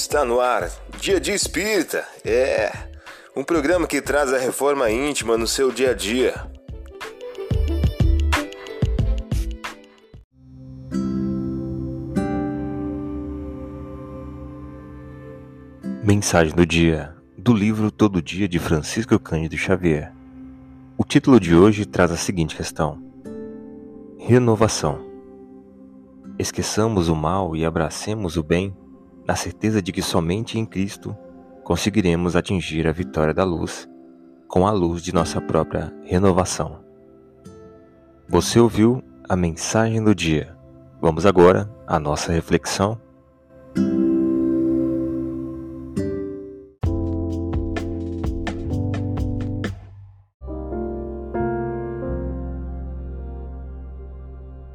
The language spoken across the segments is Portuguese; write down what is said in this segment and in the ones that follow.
Está no ar, Dia de Espírita. É um programa que traz a reforma íntima no seu dia a dia. Mensagem do dia do livro Todo Dia de Francisco Cândido Xavier. O título de hoje traz a seguinte questão: Renovação. Esqueçamos o mal e abracemos o bem, na certeza de que somente em Cristo conseguiremos atingir a vitória da luz com a luz de nossa própria renovação. Você ouviu a mensagem do dia. Vamos agora à nossa reflexão.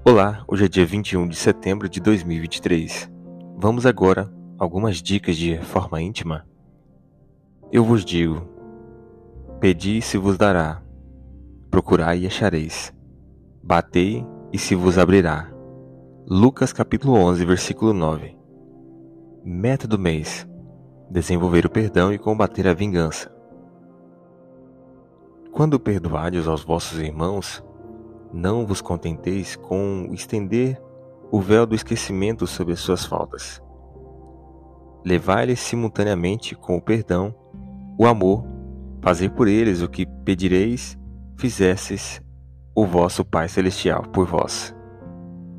Olá, hoje é dia 21 de setembro de 2023. Vamos agora algumas dicas de reforma íntima. Eu vos digo: Pedi e se vos dará, procurai e achareis, batei e se vos abrirá. Lucas capítulo 11, versículo 9. Meta do mês: desenvolver o perdão e combater a vingança. Quando perdoardes aos vossos irmãos, não vos contenteis com estender o véu do esquecimento sobre as suas faltas. Levai-lhes simultaneamente com o perdão, o amor, fazer por eles o que pedireis, fizesses o vosso Pai Celestial por vós.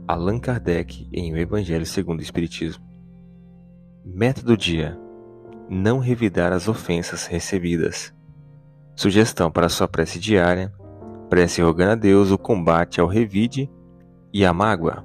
Allan Kardec em O Evangelho segundo o Espiritismo. Meta do dia: não revidar as ofensas recebidas. Sugestão para sua prece diária prece rogando a Deus o combate ao revide e à mágoa.